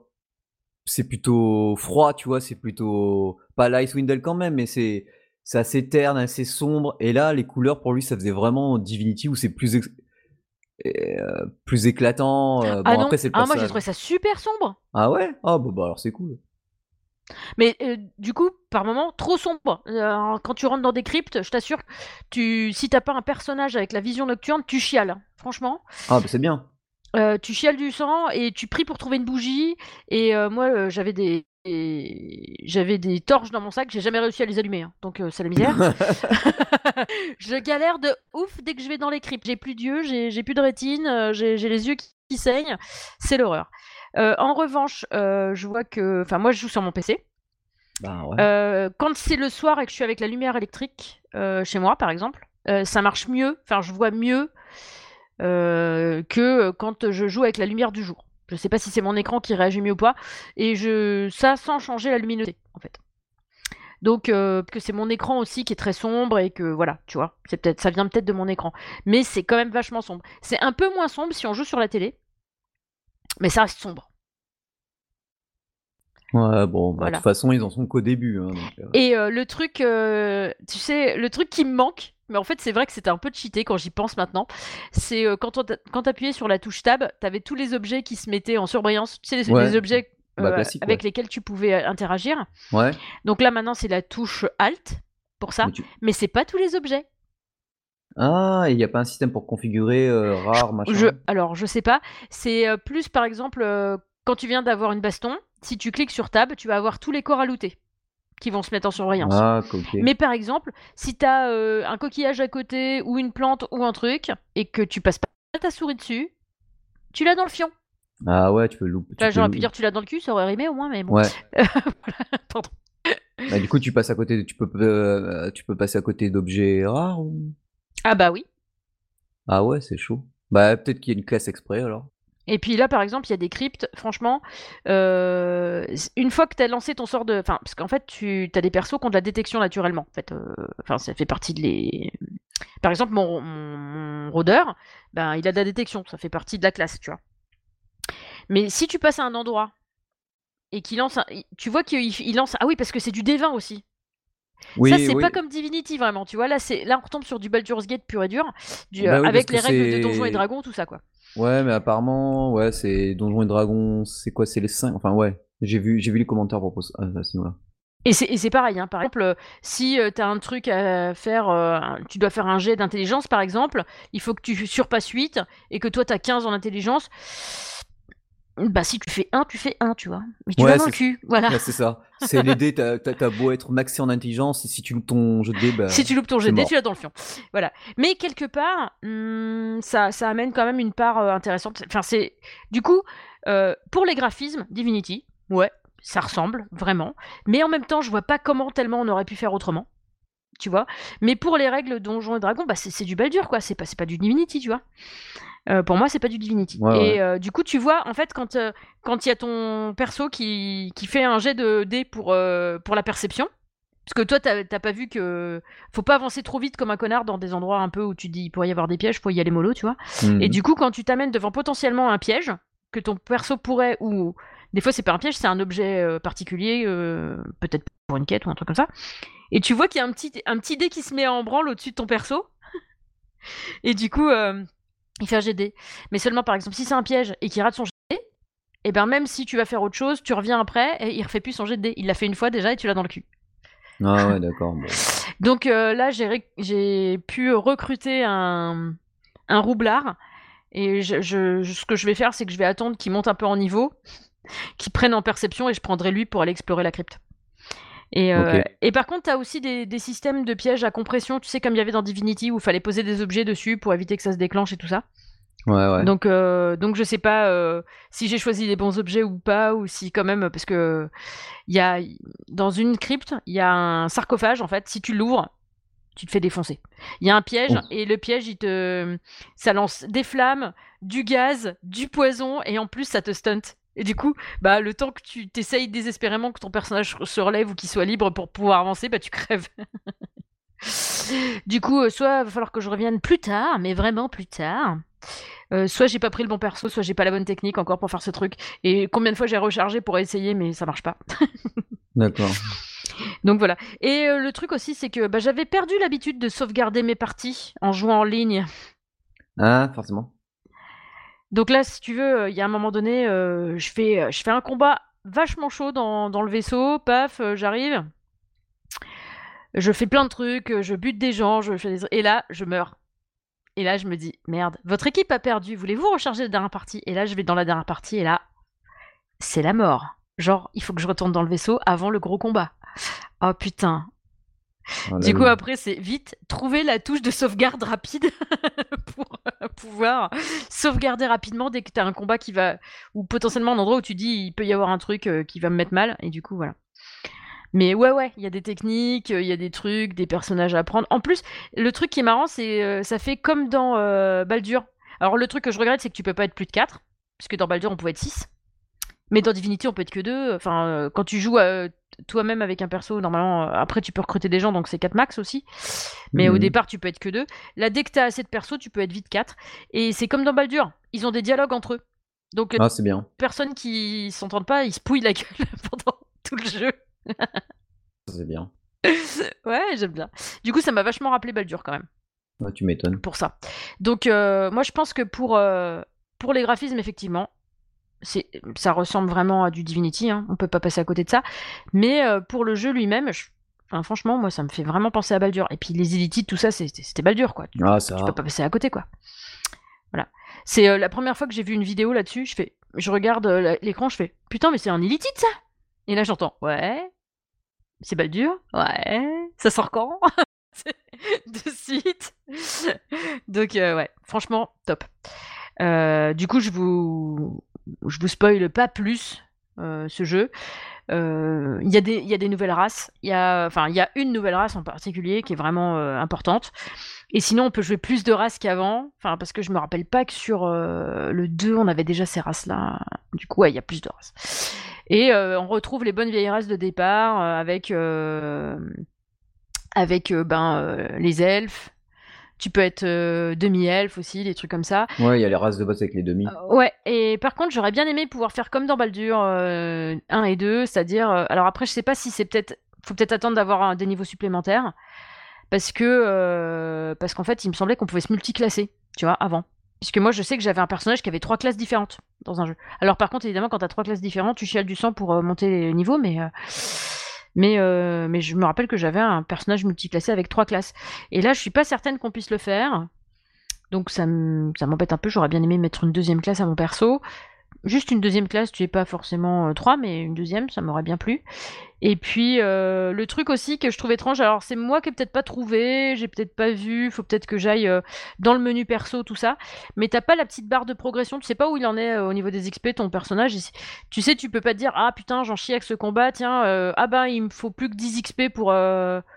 C'est plutôt froid, tu vois, c'est plutôt. Pas l'Icewindle quand même, mais c'est c'est assez terne, assez sombre. Et là, les couleurs, pour lui, ça faisait vraiment Divinity où c'est plus. Euh, plus éclatant. euh, ah bon, non, après, c'est le ah, moi j'ai trouvé ça super sombre. Ah ouais? Ah, bah, bah alors c'est cool. Mais euh, du coup, par moment, trop sombre. Euh, quand tu rentres dans des cryptes, je t'assure, tu, si t'as pas un personnage avec la vision nocturne, tu chiales. Franchement, Ah, bah c'est bien. Euh, tu chiales du sang et tu pries pour trouver une bougie. Et moi, j'avais des, des- j'avais des torches dans mon sac, j'ai jamais réussi à les allumer. hein. Donc euh, c'est la misère. je galère de ouf dès que je vais dans les cryptes. J'ai plus d'yeux, j'ai plus de rétine, euh, j'ai les yeux qui, qui saignent. C'est l'horreur. Euh, en revanche, euh, je vois que, enfin moi je joue sur mon PC. bah ouais. Quand c'est le soir et que je suis avec la lumière électrique chez moi, par exemple, ça marche mieux. Enfin, je vois mieux que quand je joue avec la lumière du jour. Je sais pas si c'est mon écran qui réagit mieux ou pas, et je ça sans changer la luminosité en fait. Donc euh, que c'est mon écran aussi qui est très sombre et que voilà, tu vois, c'est peut-être ça vient peut-être de mon écran, mais c'est quand même vachement sombre. C'est un peu moins sombre si on joue sur la télé, mais ça reste sombre. Ouais, bon, bah, de toute façon, ils en sont qu'au début. hein, donc, euh. Et euh, le truc, tu sais, le truc qui me manque, mais en fait c'est vrai que c'était un peu cheaté quand j'y pense maintenant, c'est euh, quand quand t'appuyais sur la touche tab, t'avais tous les objets qui se mettaient en surbrillance, tu sais, les, Ouais. les objets Bah, euh, avec ouais. lesquels tu pouvais euh, interagir. Ouais. Donc là maintenant c'est la touche Alt pour ça, mais tu- mais c'est pas tous les objets. Ah, il n'y a pas un système pour configurer euh, rare, machin? Je, alors je sais pas, c'est plus par exemple quand tu viens d'avoir une baston, si tu cliques sur tab, tu vas avoir tous les corps à looter qui vont se mettre en surveillance. Ah. Mais par exemple, si t'as euh, un coquillage à côté ou une plante ou un truc et que tu passes pas ta souris dessus, tu l'as dans le fion. Ah ouais, tu peux le louper. Là, peux j'aurais pu dire tu l'as dans le cul, ça aurait rimé au moins, mais bon. Ouais. Voilà, pardon. Bah, du coup, tu passes à côté. Tu peux, euh, tu peux passer à côté d'objets rares ou... Ah bah oui. Ah ouais, c'est chaud. Bah peut-être qu'il y a une classe exprès alors. Et puis là, par exemple, il y a des cryptes, franchement, euh, une fois que tu as lancé ton sort de... Enfin, parce qu'en fait, tu as des persos qui ont de la détection naturellement. En fait, euh, enfin, ça fait partie de les... Par exemple, mon, mon, mon rôdeur, ben, il a de la détection, ça fait partie de la classe, tu vois. Mais si tu passes à un endroit et qu'il lance un... Tu vois qu'il il lance... Ah oui, parce que c'est du D20 aussi. Oui, ça, c'est oui. pas comme Divinity, vraiment, tu vois. Là, c'est là on retombe sur du Baldur's Gate pur et dur, du, Bah oui, avec les règles de Donjons et Dragons, tout ça, quoi. Ouais, mais apparemment, ouais, c'est Donjons et Dragons. C'est quoi C'est les 5 Enfin, ouais. J'ai vu, j'ai vu les commentaires propos à à ce niveau-là. Et c'est pareil, hein. par exemple, euh, si tu as un truc à faire, euh, tu dois faire un jet d'intelligence par exemple, il faut que tu surpasses 8 et que toi tu as 15 en intelligence. Bah si tu fais 1, tu fais 1, tu vois. Mais tu Ouais, vas dans le c'est- cul, voilà. Ouais, c'est ça. C'est les dés, t'as beau être maxé en intelligence, et si tu loupes ton jeu de dés, bah. Si tu loupes ton c'est de dés, tu l'as dans le fion. Voilà. Mais quelque part, hum, ça, ça amène quand même une part euh, intéressante. Enfin, c'est du coup euh, pour les graphismes, Divinity, ouais, ça ressemble vraiment. Mais en même temps, je vois pas comment tellement on aurait pu faire autrement. Tu vois. Mais pour les règles Donjons et Dragons, bah c'est du Baldur quoi. C'est pas pas du Divinity, tu vois. Euh, pour moi, c'est pas du Divinity. Ouais, et ouais. euh, du coup, tu vois, en fait, quand euh, quand il y a ton perso qui, qui fait un jet de dés pour, pour la perception, parce que toi, t'as t'as pas vu que. Faut pas avancer trop vite comme un connard dans des endroits un peu où tu te dis il pourrait y avoir des pièges, faut y aller mollo, tu vois. Mhm. Et du coup, quand tu t'amènes devant potentiellement un piège, que ton perso pourrait, ou des fois c'est pas un piège, c'est un objet euh, particulier, euh, peut-être pour une quête ou un truc comme ça, et tu vois qu'il y a un petit, un petit dé qui se met en branle au-dessus de ton perso, et du coup, euh, il fait un dés. Mais seulement par exemple, si c'est un piège et qu'il rate son dés, et ben même si tu vas faire autre chose, tu reviens après et il refait plus son dés. Il l'a fait une fois déjà et tu l'as dans le cul. Ah ouais, d'accord. bon. Donc euh, là, j'ai ré- j'ai pu recruter un, un roublard. Et je, je- je- ce que je vais faire, c'est que je vais attendre qu'il monte un peu en niveau, qu'il prenne en perception, et je prendrai lui pour aller explorer la crypte. Et, euh, et par contre, tu as aussi des, des systèmes de pièges à compression, tu sais, comme il y avait dans Divinity, où il fallait poser des objets dessus pour éviter que ça se déclenche et tout ça. Ouais, ouais. Donc, euh, donc je sais pas euh, si j'ai choisi les bons objets ou pas, ou si quand même, parce que y a dans une crypte, il y a un sarcophage en fait. Si tu l'ouvres, tu te fais défoncer. Il y a un piège Oh. et le piège, il te, ça lance des flammes, du gaz, du poison et en plus ça te stunt. Et du coup, bah le temps que tu t'essayes désespérément que ton personnage se relève ou qu'il soit libre pour pouvoir avancer, bah tu crèves. du coup, euh, soit va falloir que je revienne plus tard, mais vraiment plus tard. Euh, soit j'ai pas pris le bon perso, soit j'ai pas la bonne technique encore pour faire ce truc. Et combien de fois j'ai rechargé pour essayer, mais ça marche pas. D'accord. Donc voilà. Et euh, le truc aussi, c'est que bah, j'avais perdu l'habitude de sauvegarder mes parties en jouant en ligne. Ah, forcément. Donc là, si tu veux, il y a un moment donné, euh, je, fais, euh, je fais un combat vachement chaud dans, le vaisseau, paf, euh, j'arrive. Je fais plein de trucs, euh, je bute des gens, je fais des... et là, je meurs. Et là, je me dis, merde, votre équipe a perdu, voulez-vous recharger la dernière partie? Et là, je vais dans la dernière partie, et là, c'est la mort. Genre, il faut que je retourne dans le vaisseau avant le gros combat. Oh putain, Oh du coup, après, c'est vite trouver la touche de sauvegarde rapide pour euh, pouvoir sauvegarder rapidement dès que tu as un combat qui va. ou potentiellement un endroit où tu dis il peut y avoir un truc euh, qui va me mettre mal. Et du coup, voilà. Mais ouais, ouais, il y a des techniques, euh, il y a des trucs, des personnages à apprendre. En plus, le truc qui est marrant, c'est ça fait comme dans euh, Baldur. Alors, le truc que je regrette, c'est que tu peux pas être plus de 4, puisque dans Baldur, on pouvait être 6. Mais dans Divinity, on peut être que 2. Enfin, euh, quand tu joues euh, toi-même avec un perso, normalement, euh, après, tu peux recruter des gens, donc c'est 4 max aussi. Mais au Mhm. départ, tu peux être que 2. Là, dès que t'as assez de persos, tu peux être vite 4. Et c'est comme dans Baldur, ils ont des dialogues entre eux. Donc, Ah, c'est bien. personnes qui s'entendent pas, ils se pouillent la gueule pendant tout le jeu. C'est bien. Ouais, j'aime bien. Du coup, ça m'a vachement rappelé Baldur quand même. Ouais, tu m'étonnes. pour ça. Donc moi je pense que pour, pour les graphismes effectivement, ça ressemble vraiment à du Divinity, hein. on peut pas passer à côté de ça. Mais euh, pour le jeu lui-même, je- enfin, franchement moi ça me fait vraiment penser à Baldur. Et puis les élites, tout ça c'était Baldur quoi. Tu, Ah, ça tu peux pas passer à côté quoi. Voilà. C'est euh, la première fois que j'ai vu une vidéo là-dessus, je fais, je regarde euh, l'écran, je fais putain mais c'est un élitite ça. Et là j'entends ouais. C'est Baldur? Ouais. Ça sort quand? De suite. Donc, ouais, franchement, top. Du coup, je vous, je vous spoil pas plus euh, ce jeu. Euh, Il y, a des- nouvelles races. Il y a, enfin, il y a une nouvelle race en particulier qui est vraiment euh, importante. Et sinon, on peut jouer plus de races qu'avant. Enfin, parce que je me rappelle pas que sur le 2, on avait déjà ces races-là. Du coup, il y a plus de races. Et on retrouve les bonnes vieilles races de départ avec, avec ben, les elfes. Tu peux être euh, demi-elfe aussi, des trucs comme ça. Ouais, il y a les races de boss avec les demi. Euh, ouais, et par contre, j'aurais bien aimé pouvoir faire comme dans Baldur euh, 1 et 2, c'est-à-dire. euh, alors après, je sais pas si c'est peut-être. Faut peut-être attendre d'avoir des niveaux supplémentaires. Parce que. euh, parce qu'en fait, il me semblait qu'on pouvait se multiclasser, tu vois, avant. Puisque moi, je sais que j'avais un personnage qui avait trois classes différentes dans un jeu. Alors par contre, évidemment, quand t'as trois classes différentes, tu chiales du sang pour euh, monter les niveaux, mais. Mais, euh, mais je me rappelle que j'avais un personnage multiclassé avec trois classes. Et là, je suis pas certaine qu'on puisse le faire. Donc ça m'embête un peu, j'aurais bien aimé mettre une deuxième classe à mon perso. Juste une deuxième classe, tu es pas forcément euh, trois, mais une deuxième, ça m'aurait bien plu. Et puis euh, le truc aussi que je trouve étrange, alors c'est moi qui ai peut-être pas trouvé, j'ai peut-être pas vu, faut peut-être que j'aille euh, dans le menu perso, tout ça. Mais t'as pas la petite barre de progression, tu sais pas où il en est euh, au niveau des XP ton personnage. Tu sais, tu peux pas te dire ah putain j'en chie avec ce combat, tiens ah bah il me faut plus que 10 XP pour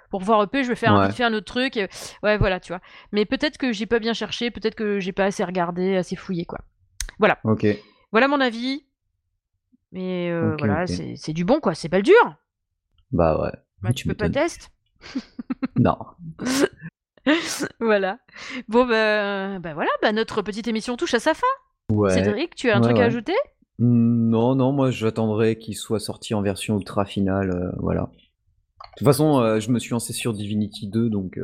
pour pouvoir EP, je vais faire un, Ouais. vite fait un autre truc. Et- Ouais voilà tu vois. Mais peut-être que j'ai pas bien cherché, peut-être que j'ai pas assez regardé, assez fouillé quoi. Ok. Voilà mon avis. Mais euh, voilà, ok. c'est du bon quoi, c'est pas le dur. Bah ouais. Bah tu peux pas tester. Non. voilà. Bon bah, bah voilà, bah notre petite émission touche à sa fin. Ouais. Cédric, tu as un Ouais, truc à ajouter? Hmm, Non, non, moi j'attendrai qu'il soit sorti en version ultra finale, euh, voilà. De toute façon, euh, je me suis lancé sur Divinity 2, donc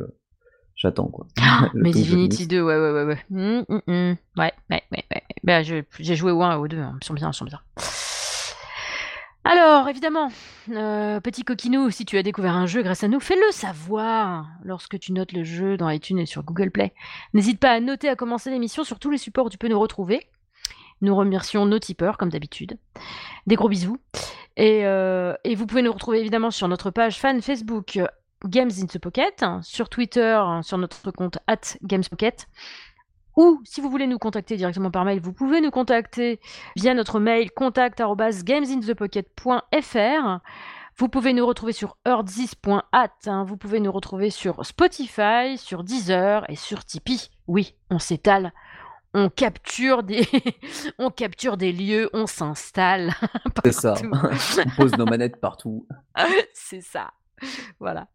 j'attends quoi. Le Mais Divinity finisse. 2, ouais, ouais, ouais, ouais. Hum, hum. Ouais, ouais, ouais, ouais. Bah, j'ai joué au 1 et au 2, hein. ils sont bien, ils sont bien. Alors, évidemment, euh, petit coquinou, si tu as découvert un jeu grâce à nous, fais-le savoir lorsque tu notes le jeu dans iTunes et sur Google Play. N'hésite pas à noter à commencer l'émission sur tous les supports où tu peux nous retrouver. Nous remercions nos tipeurs, comme d'habitude. Des gros bisous. Et, euh, et vous pouvez nous retrouver évidemment sur notre page fan Facebook euh, Games in the Pocket, sur Twitter, hein, sur notre compte at GamesPocket. Ou si vous voulez nous contacter directement par mail, vous pouvez nous contacter via notre mail contact@gamesinthepocket.fr. Vous pouvez nous retrouver sur earthzis.at, hein. vous pouvez nous retrouver sur Spotify, sur Deezer et sur Tipeee. Oui, on s'étale, on capture des, on capture des lieux, on s'installe. C'est ça. On pose nos manettes partout. C'est ça. Voilà.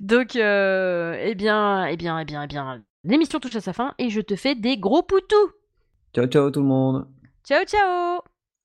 Donc, euh, eh bien, eh bien, eh bien, eh bien, l'émission touche à sa fin et je te fais des gros poutous. Ciao, ciao tout le monde. Ciao, ciao